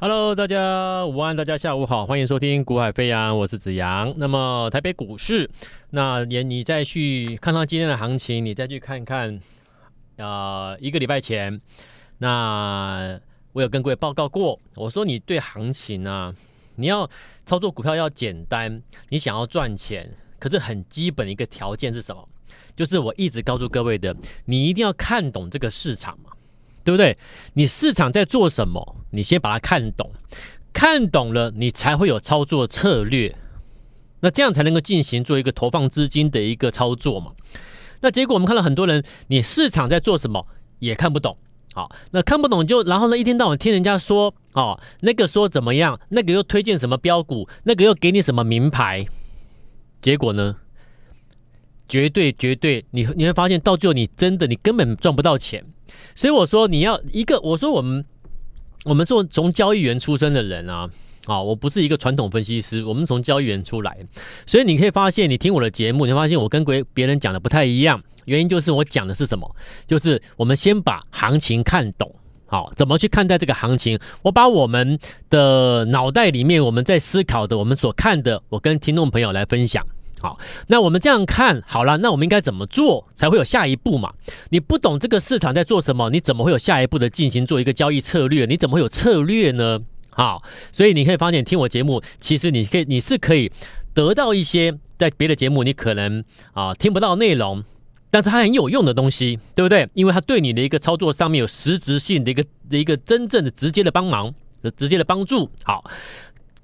Hello，大家午安，大家下午好，欢迎收听《股海飞扬》，我是子阳。那么台北股市，那也你再去看看今天的行情，你再去看看，呃，一个礼拜前，那我有跟各位报告过，我说你对行情啊，你要操作股票要简单，你想要赚钱，可是很基本的一个条件是什么？就是我一直告诉各位的，你一定要看懂这个市场嘛。对不对？你市场在做什么？你先把它看懂，看懂了，你才会有操作策略。那这样才能够进行做一个投放资金的一个操作嘛。那结果我们看到很多人，你市场在做什么也看不懂。好，那看不懂就然后呢，一天到晚听人家说哦，那个说怎么样，那个又推荐什么标股，那个又给你什么名牌，结果呢，绝对绝对，你你会发现到最后你真的你根本赚不到钱。所以我说你要一个，我说我们我们做从交易员出身的人啊，啊，我不是一个传统分析师，我们从交易员出来，所以你可以发现，你听我的节目，你发现我跟别别人讲的不太一样，原因就是我讲的是什么？就是我们先把行情看懂，好，怎么去看待这个行情？我把我们的脑袋里面我们在思考的，我们所看的，我跟听众朋友来分享。好，那我们这样看好了，那我们应该怎么做才会有下一步嘛？你不懂这个市场在做什么，你怎么会有下一步的进行做一个交易策略？你怎么会有策略呢？好，所以你可以发现听我节目，其实你可以你是可以得到一些在别的节目你可能啊听不到内容，但是它很有用的东西，对不对？因为它对你的一个操作上面有实质性的一个的一个真正的直接的帮忙，直接的帮助。好，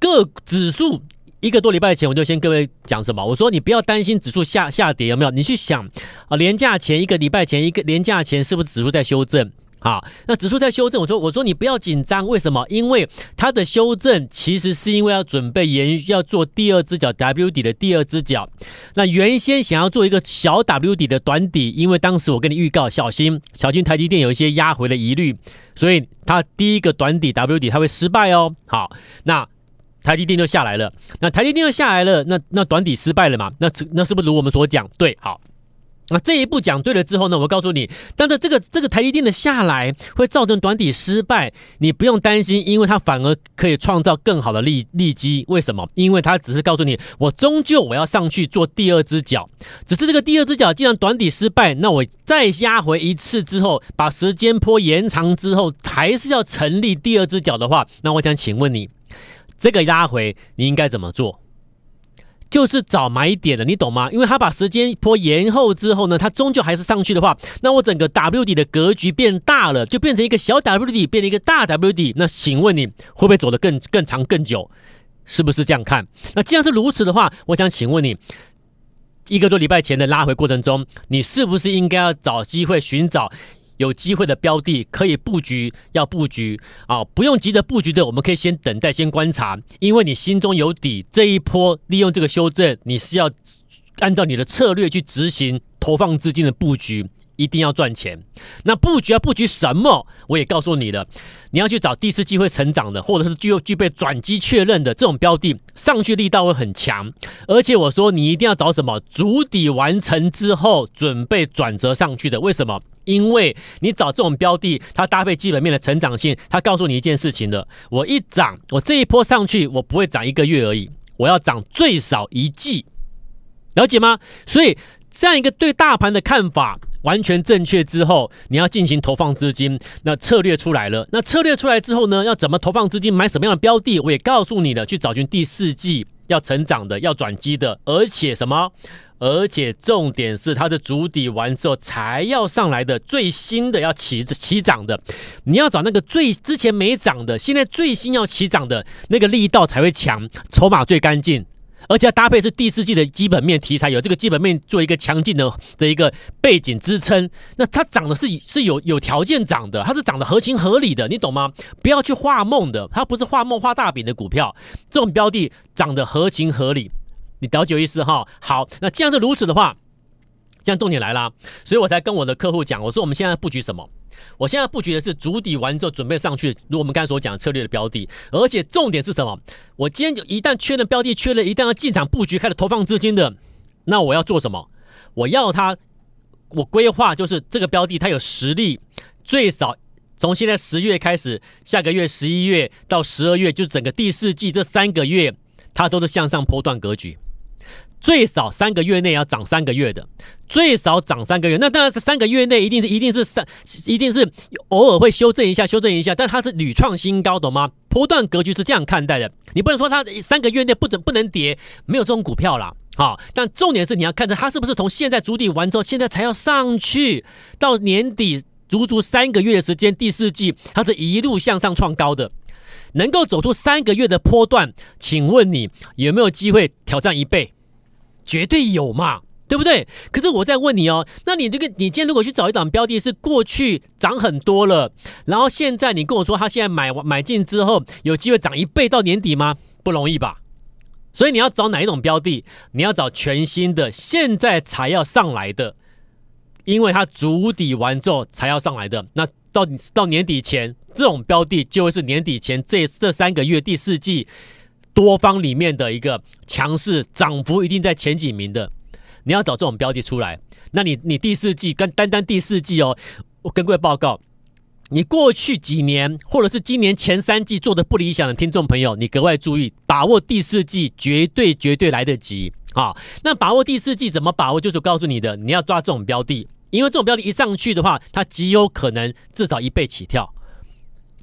各指数。一个多礼拜前，我就先各位讲什么？我说你不要担心指数下下跌，有没有？你去想啊，连假前一个礼拜前一个连假前，是不是指数在修正？好，那指数在修正，我说我说你不要紧张，为什么？因为它的修正其实是因为要准备延要做第二只脚 W 底的第二只脚。那原先想要做一个小 W 底的短底，因为当时我跟你预告，小心小心台积电有一些压回的疑虑，所以它第一个短底 W 底它会失败哦。好，那。台积电就下来了，那台积电就下来了，那那短底失败了嘛？那那是不是如我们所讲？对，好，那这一步讲对了之后呢，我告诉你，但是这个这个台积电的下来会造成短底失败，你不用担心，因为它反而可以创造更好的利利基。为什么？因为它只是告诉你，我终究我要上去做第二只脚，只是这个第二只脚既然短底失败，那我再压回一次之后，把时间坡延长之后，还是要成立第二只脚的话，那我想请问你。这个拉回你应该怎么做？就是找买点的，你懂吗？因为它把时间波延后之后呢，它终究还是上去的话，那我整个 W 底的格局变大了，就变成一个小 W 底，变成一个大 W 底。那请问你会不会走得更更长更久？是不是这样看？那既然是如此的话，我想请问你，一个多礼拜前的拉回过程中，你是不是应该要找机会寻找？有机会的标的可以布局，要布局啊，不用急着布局的，我们可以先等待，先观察，因为你心中有底，这一波利用这个修正，你是要按照你的策略去执行投放资金的布局。一定要赚钱，那布局要布局什么？我也告诉你了，你要去找第四机会成长的，或者是具有具备转机确认的这种标的，上去力道会很强。而且我说你一定要找什么？足底完成之后准备转折上去的。为什么？因为你找这种标的，它搭配基本面的成长性，它告诉你一件事情的：我一涨，我这一波上去，我不会涨一个月而已，我要涨最少一季，了解吗？所以这样一个对大盘的看法。完全正确之后，你要进行投放资金，那策略出来了。那策略出来之后呢，要怎么投放资金，买什么样的标的，我也告诉你了。去找寻第四季要成长的，要转机的，而且什么？而且重点是它的主底完之后才要上来的，最新的要起起涨的。你要找那个最之前没涨的，现在最新要起涨的那个力道才会强，筹码最干净。而且要搭配是第四季的基本面题材，有这个基本面做一个强劲的的一个背景支撑，那它涨的是是有有条件涨的，它是涨的合情合理的，你懂吗？不要去画梦的，它不是画梦画大饼的股票，这种标的涨的合情合理，你了解意思哈？好，那既然是如此的话，这样重点来了，所以我才跟我的客户讲，我说我们现在布局什么？我现在布局的是筑底完之后准备上去，如我们刚才所讲的策略的标的，而且重点是什么？我今天就一旦确认标的，确认一旦要进场布局，开始投放资金的，那我要做什么？我要它，我规划就是这个标的它有实力，最少从现在十月开始，下个月十一月到十二月，就整个第四季这三个月，它都是向上波段格局。最少三个月内要涨三个月的，最少涨三个月。那当然是三个月内一定是一定是三，一定是偶尔会修正一下，修正一下。但它是屡创新高，懂吗？波段格局是这样看待的。你不能说它三个月内不准不能跌，没有这种股票啦。好，但重点是你要看着它是不是从现在筑底完之后，现在才要上去，到年底足足三个月的时间，第四季它是一路向上创高的，能够走出三个月的波段，请问你有没有机会挑战一倍？绝对有嘛，对不对？可是我在问你哦，那你这个，你今天如果去找一档标的，是过去涨很多了，然后现在你跟我说，他现在买完买进之后有机会涨一倍到年底吗？不容易吧？所以你要找哪一种标的？你要找全新的，现在才要上来的，因为它筑底完之后才要上来的。那到到年底前，这种标的就会是年底前这这三个月第四季。多方里面的一个强势涨幅一定在前几名的，你要找这种标的出来，那你你第四季跟单单第四季哦，我跟各位报告，你过去几年或者是今年前三季做的不理想的听众朋友，你格外注意，把握第四季绝对绝对来得及啊！那把握第四季怎么把握？就是告诉你的，你要抓这种标的，因为这种标的一上去的话，它极有可能至少一倍起跳。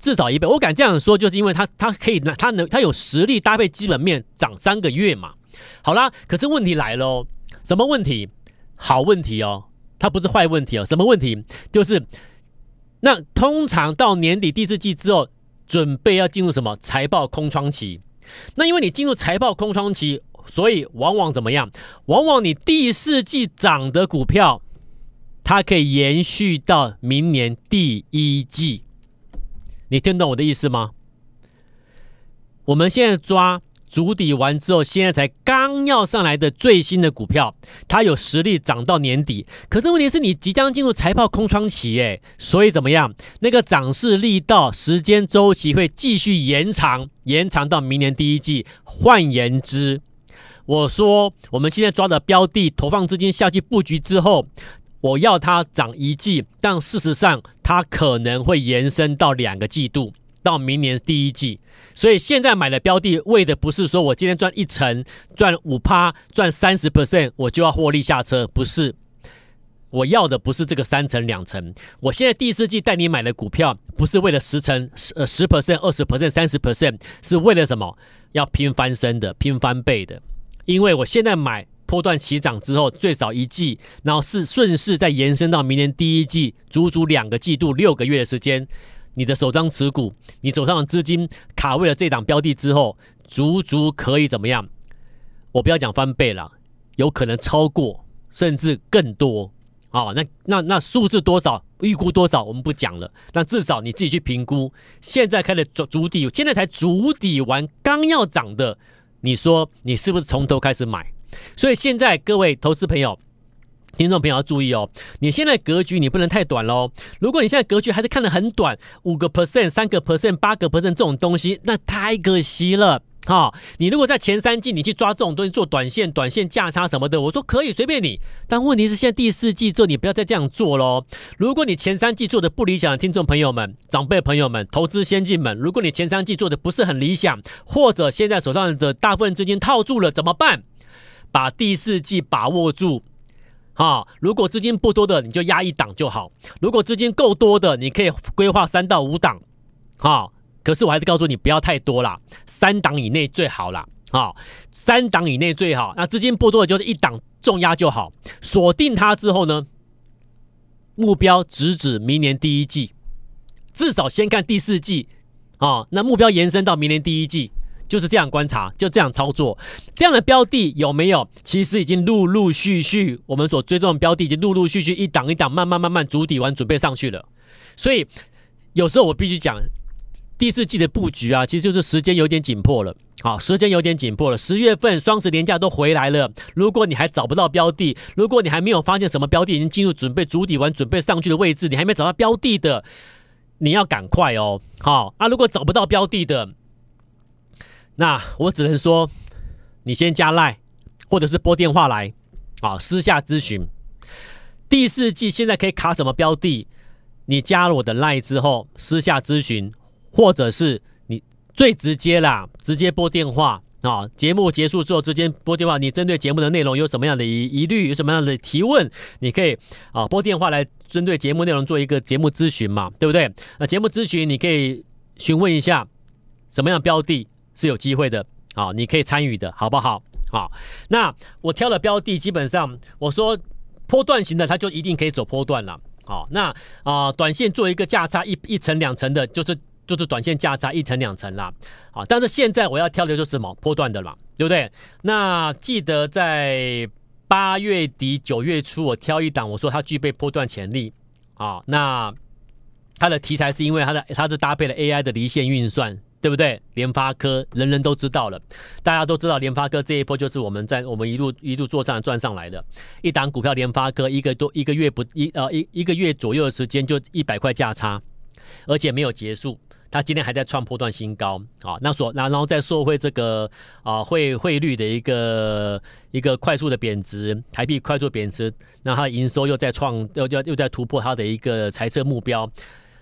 至少一倍，我敢这样说，就是因为它它可以，它能它有实力搭配基本面涨三个月嘛。好啦，可是问题来了，什么问题？好问题哦，它不是坏问题哦。什么问题？就是那通常到年底第四季之后，准备要进入什么财报空窗期？那因为你进入财报空窗期，所以往往怎么样？往往你第四季涨的股票，它可以延续到明年第一季。你听懂我的意思吗？我们现在抓筑底完之后，现在才刚要上来的最新的股票，它有实力涨到年底。可是问题是你即将进入财报空窗期，诶，所以怎么样？那个涨势力道、时间周期会继续延长，延长到明年第一季。换言之，我说我们现在抓的标的，投放资金下去布局之后。我要它涨一季，但事实上它可能会延伸到两个季度，到明年第一季。所以现在买的标的，为的不是说我今天赚一成、赚五趴、赚三十 percent，我就要获利下车，不是。我要的不是这个三成两成。我现在第四季带你买的股票，不是为了十成、十呃十 percent、二十 percent、三十 percent，是为了什么？要拼翻身的、拼翻倍的。因为我现在买。波段起涨之后，最少一季，然后是顺势再延伸到明年第一季，足足两个季度，六个月的时间，你的手上持股，你手上的资金卡位了这档标的之后，足足可以怎么样？我不要讲翻倍了，有可能超过，甚至更多。好，那那那数字多少，预估多少，我们不讲了。但至少你自己去评估，现在开始筑筑底，现在才筑底完，刚要涨的，你说你是不是从头开始买？所以现在各位投资朋友、听众朋友要注意哦，你现在格局你不能太短喽。如果你现在格局还是看得很短，五个 percent、三个 percent、八个 percent 这种东西，那太可惜了。哈，你如果在前三季你去抓这种东西做短线、短线价差什么的，我说可以随便你。但问题是现在第四季之后，你不要再这样做喽。如果你前三季做的不理想的听众朋友们、长辈朋友们、投资先进们，如果你前三季做的不是很理想，或者现在手上的大部分资金套住了，怎么办？把第四季把握住，哈！如果资金不多的，你就压一档就好；如果资金够多的，你可以规划三到五档，哈！可是我还是告诉你，不要太多啦，三档以内最好啦，哈！三档以内最好。那资金不多的，就是一档重压就好。锁定它之后呢，目标直指明年第一季，至少先看第四季，啊，那目标延伸到明年第一季。就是这样观察，就这样操作，这样的标的有没有？其实已经陆陆续续，我们所追踪的标的已经陆陆续续一档一档，慢慢慢慢筑底完，准备上去了。所以有时候我必须讲，第四季的布局啊，其实就是时间有点紧迫了。好，时间有点紧迫了。十月份双十连假都回来了，如果你还找不到标的，如果你还没有发现什么标的已经进入准备筑底完、准备上去的位置，你还没找到标的的，你要赶快哦。好啊，如果找不到标的的。那我只能说，你先加赖，或者是拨电话来，啊，私下咨询。第四季现在可以卡什么标的？你加了我的 LINE 之后，私下咨询，或者是你最直接啦，直接拨电话啊。节目结束之后，直接拨电话。你针对节目的内容有什么样的疑疑虑，有什么样的提问，你可以啊拨电话来针对节目内容做一个节目咨询嘛，对不对？那节目咨询你可以询问一下什么样标的是有机会的，啊，你可以参与的，好不好？好，那我挑的标的基本上我说波段型的，它就一定可以走波段了。好，那啊、短线做一个价差一一层两层的，就是就是短线价差一层两层啦。好，但是现在我要挑的就是什么波段的了，对不对？那记得在八月底九月初，我挑一档，我说它具备波段潜力。啊，那它的题材是因为它的它是搭配了 AI 的离线运算。对不对？联发科人人都知道了，大家都知道联发科这一波就是我们在我们一路一路做上赚上来的，一档股票联发科一个多一个月不一呃一一个月左右的时间就一百块价差，而且没有结束，它今天还在创破段新高啊。那所然后再说回这个啊汇汇率的一个一个快速的贬值，台币快速贬值，那它的营收又在创又又又在突破它的一个财测目标。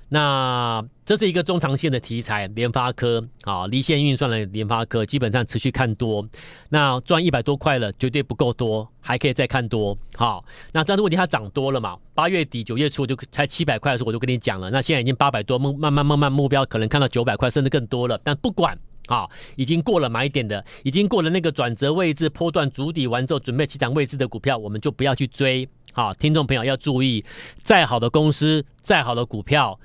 那这是一个中长线的题材，联发科啊，离线运算的联发科基本上持续看多。那赚一百多块了，绝对不够多，还可以再看多。好，那这样的问题它涨多了嘛？八月底九月初就才七百块的时候我就跟你讲了，那现在已经八百多，慢慢慢慢目标可能看到九百块甚至更多了。但不管啊，已经过了买点的，已经过了那个转折位置，波段筑底完之后准备起涨位置的股票，我们就不要去追。好，听众朋友要注意，再好的公司，再好的股票。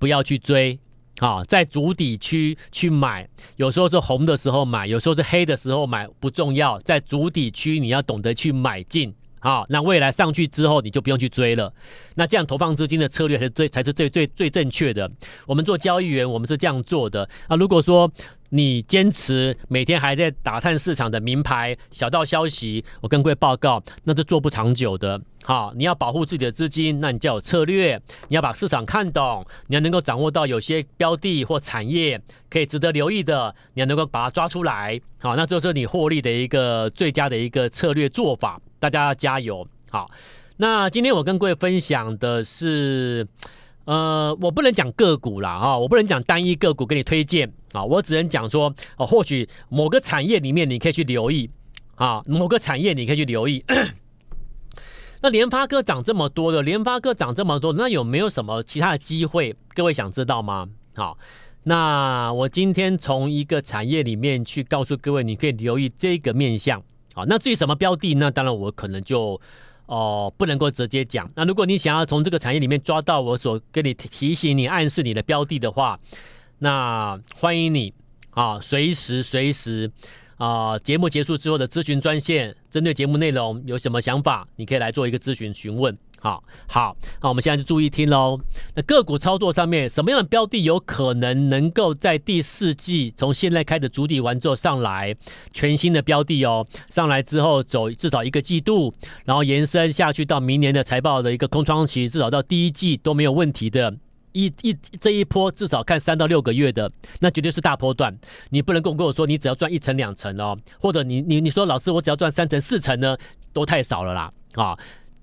不要去追，啊，在主底区去买，有时候是红的时候买，有时候是黑的时候买，不重要，在主底区你要懂得去买进，啊，那未来上去之后你就不用去追了，那这样投放资金的策略才是最才是最最最正确的。我们做交易员，我们是这样做的啊。如果说你坚持每天还在打探市场的名牌小道消息，我跟各位报告，那是做不长久的。好，你要保护自己的资金，那你就要有策略，你要把市场看懂，你要能够掌握到有些标的或产业可以值得留意的，你要能够把它抓出来。好，那这是你获利的一个最佳的一个策略做法。大家要加油。好，那今天我跟各位分享的是。呃，我不能讲个股啦，啊，我不能讲单一个股给你推荐啊，我只能讲说，哦，或许某个产业里面你可以去留意啊，某个产业你可以去留意。那联发科涨这么多的，联发科涨这么多，那有没有什么其他的机会？各位想知道吗？好，那我今天从一个产业里面去告诉各位，你可以留意这个面向。好，那至于什么标的，那当然我可能就。哦，不能够直接讲。那如果你想要从这个产业里面抓到我所跟你提醒你、暗示你的标的的话，那欢迎你啊，随时随时啊，节目结束之后的咨询专线，针对节目内容有什么想法，你可以来做一个咨询询问。好好，那我们现在就注意听喽。那个股操作上面，什么样的标的有可能能够在第四季从现在开始筑底完之后上来？全新的标的哦，上来之后走至少一个季度，然后延伸下去到明年的财报的一个空窗期，至少到第一季都没有问题的。一一这一波至少看三到六个月的，那绝对是大波段。你不能跟我跟我说你只要赚一成两成哦，或者你你你说老师我只要赚三成四成呢，都太少了啦啊！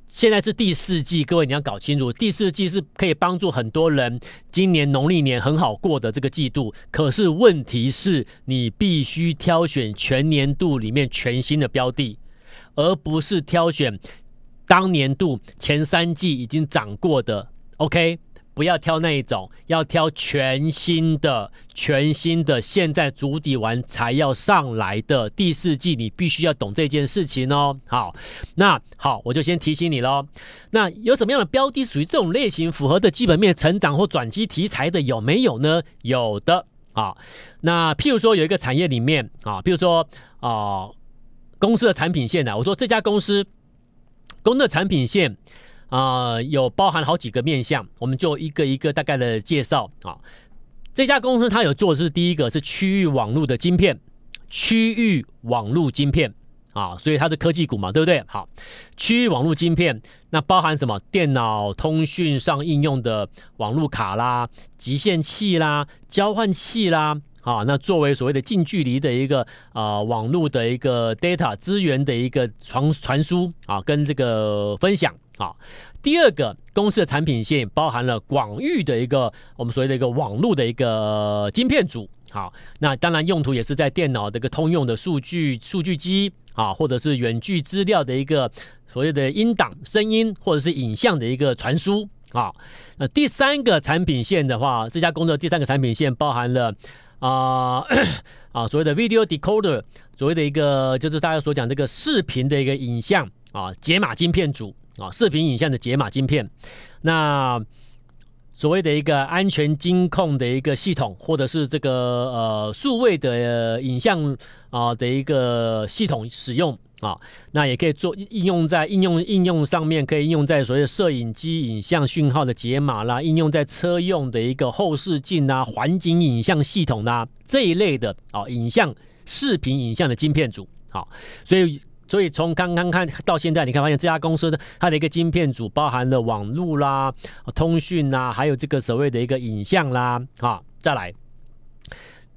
现在是第四季，各位你要搞清楚，第四季是可以帮助很多人今年农历年很好过的这个季度。可是问题是你必须挑选全年度里面全新的标的，而不是挑选当年度前三季已经涨过的。OK。不要挑那一种，要挑全新的、全新的，现在足底完才要上来的第四季，你必须要懂这件事情哦。好，那好，我就先提醒你喽。那有什么样的标的属于这种类型，符合的基本面成长或转机题材的有没有呢？有的啊。那譬如说有一个产业里面啊，譬如说啊，公司的产品线呢，我说这家公司公司的产品线。啊、有包含好几个面向，我们就一个一个大概的介绍啊。这家公司它有做的是第一个是区域网络的晶片，区域网络晶片啊，所以它是科技股嘛，对不对？好，区域网络晶片那包含什么？电脑通讯上应用的网络卡啦、集线器啦、交换器啦。啊，那作为所谓的近距离的一个啊、网络的一个 data 资源的一个传传输啊，跟这个分享好，第二个公司的产品线包含了广域的一个我们所谓的一个网络的一个晶片组。好，那当然用途也是在电脑的一个通用的数据数据机啊，或者是远距资料的一个所谓的音档声音或者是影像的一个传输啊。那第三个产品线的话，这家公司的第三个产品线包含了啊 啊所谓的 video decoder，所谓的一个就是大家所讲这个视频的一个影像啊解码晶片组啊，视频影像的解码晶片，那。所谓的一个安全监控的一个系统，或者是这个呃数位的影像啊的一个系统使用啊，那也可以做应用在应用应用上面，可以应用在所谓的摄影机影像讯号的解码啦，应用在车用的一个后视镜啊、环境影像系统呐、啊、这一类的啊影像视频影像的晶片组，好，所以。所以从刚刚看到现在，你看发现这家公司的它的一个晶片组包含了网络啦、通讯啦，还有这个所谓的一个影像啦，啊，再来，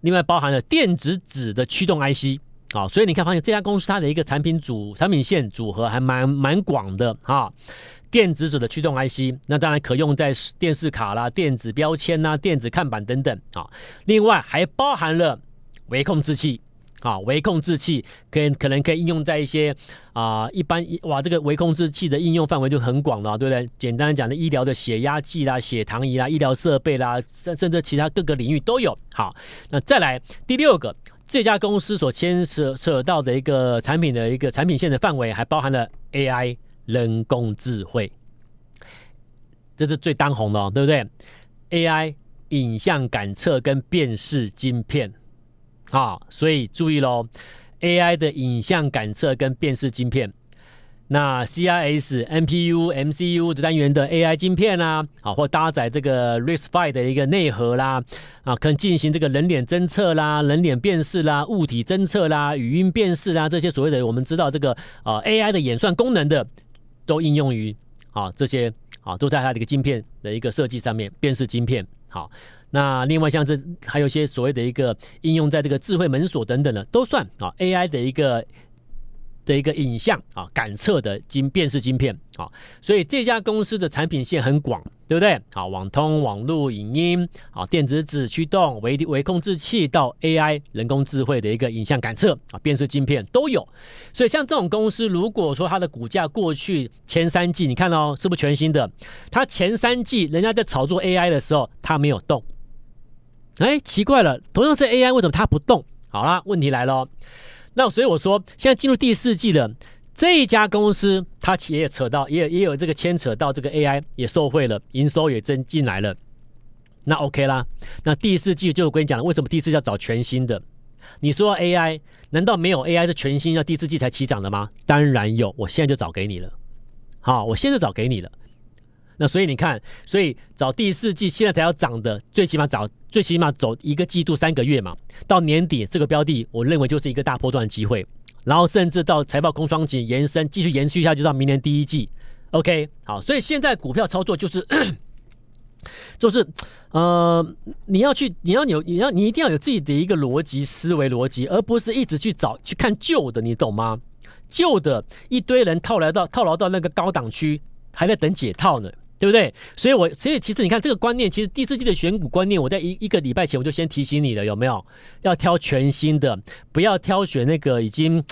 另外包含了电子纸的驱动 IC，啊，所以你看发现这家公司它的一个产品组产品线组合还蛮蛮广的啊，电子纸的驱动 IC，那当然可用在电视卡啦、电子标签呐、电子看板等等啊，另外还包含了微控制器。啊，微控制器可以可能可以应用在一些啊，一般哇，这个微控制器的应用范围就很广了，对不对？简单讲的医疗的血压计啦、血糖仪啦、医疗设备啦，甚甚至其他各个领域都有。好，那再来第六个，这家公司所牵扯扯到的一个产品的一个产品线的范围，还包含了 AI 人工智慧，这是最当红的哦，对不对？AI 影像感测跟辨识晶片。好，所以注意喽，AI 的影像感测跟辨识晶片，那 CIS、NPU、MCU 的单元的 AI 晶片啦，啊，或搭载这个 RISC-V 的一个内核啦，啊，可以进行这个人脸侦测啦、人脸辨识啦、物体侦测啦、语音辨识啦，这些所谓的我们知道这个呃 AI 的演算功能的，都应用于啊这些啊都在它的一个晶片的一个设计上面，辨识晶片好。那另外像这还有一些所谓的一个应用在这个智慧门锁等等的都算啊 AI 的一个的一个影像啊感测的晶辨识晶片啊，所以这家公司的产品线很广，对不对？啊，网通、网络、影音啊，电子纸驱动、微微控制器到 AI 人工智慧的一个影像感测啊辨识晶片都有。所以像这种公司，如果说它的股价过去前三季，你看哦，是不是全新的？它前三季人家在炒作 AI 的时候，它没有动。哎，奇怪了，同样是 AI，为什么它不动？好啦，问题来了。那所以我说，现在进入第四季了，这一家公司它也扯到，也也有这个牵扯到这个 AI 也受惠了，营收也增进来了。那 OK 啦，那第四季就我跟你讲了，为什么第四季要找全新的？你说 AI，难道没有 AI 是全新要第四季才起涨的吗？当然有，我现在就找给你了。好，我现在就找给你了。那所以你看，所以找第四季现在才要涨的，最起码找最起码走一个季度三个月嘛，到年底这个标的，我认为就是一个大波段机会，然后甚至到财报空窗期延伸，继续延续下去到明年第一季。OK，好，所以现在股票操作就是，就是呃，你要去，你要有，你要你一定要有自己的一个逻辑思维逻辑，而不是一直去找去看旧的，你懂吗？旧的一堆人套来到套牢到那个高档区，还在等解套呢。对不对？所以我，所以其实你看这个观念，其实第四季的选股观念，我在一一个礼拜前我就先提醒你了，有没有？要挑全新的，不要挑选那个已经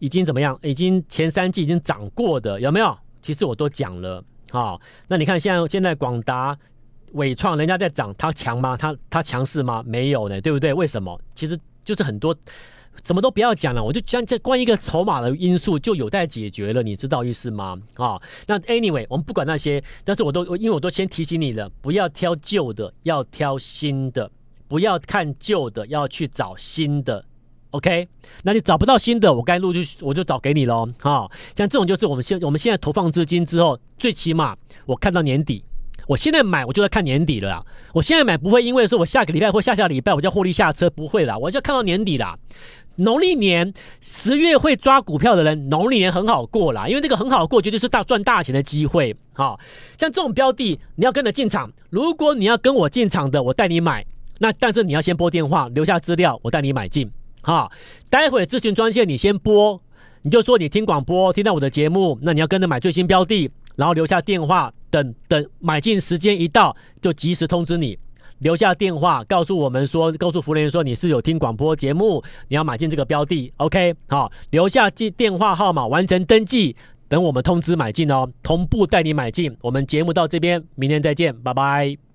已经怎么样，已经前三季已经涨过的，有没有？其实我都讲了，好，那你看现在现在广达、伟创，人家在涨，它强吗？它它强势吗？没有呢，对不对？为什么？其实就是很多。什么都不要讲了，我就讲这关于一个筹码的因素就有待解决了，你知道意思吗？啊、那 anyway，我们不管那些，但是我都因为我都先提醒你了，不要挑旧的，要挑新的，不要看旧的，要去找新的，OK？那你找不到新的，我该录就我就找给你喽，哈、像这种就是我们现我们现在投放资金之后，最起码我看到年底。我现在买，我就在看年底了啦。我现在买不会因为说我下个礼拜或下下礼拜我就获利下车，不会啦。我就要看到年底啦。农历年十月会抓股票的人，农历年很好过啦，因为这个很好过，绝对是大赚大钱的机会。好，像这种标的，你要跟着进场。如果你要跟我进场的，我带你买。那但是你要先拨电话，留下资料，我带你买进。好，待会咨询专线你先拨，你就说你听广播听到我的节目，那你要跟着买最新标的。然后留下电话，等等买进时间一到就及时通知你。留下电话，告诉我们说，告诉服务员说你是有听广播节目，你要买进这个标的，OK，好，留下记电话号码，完成登记，等我们通知买进哦，同步带你买进。我们节目到这边，明天再见，拜拜。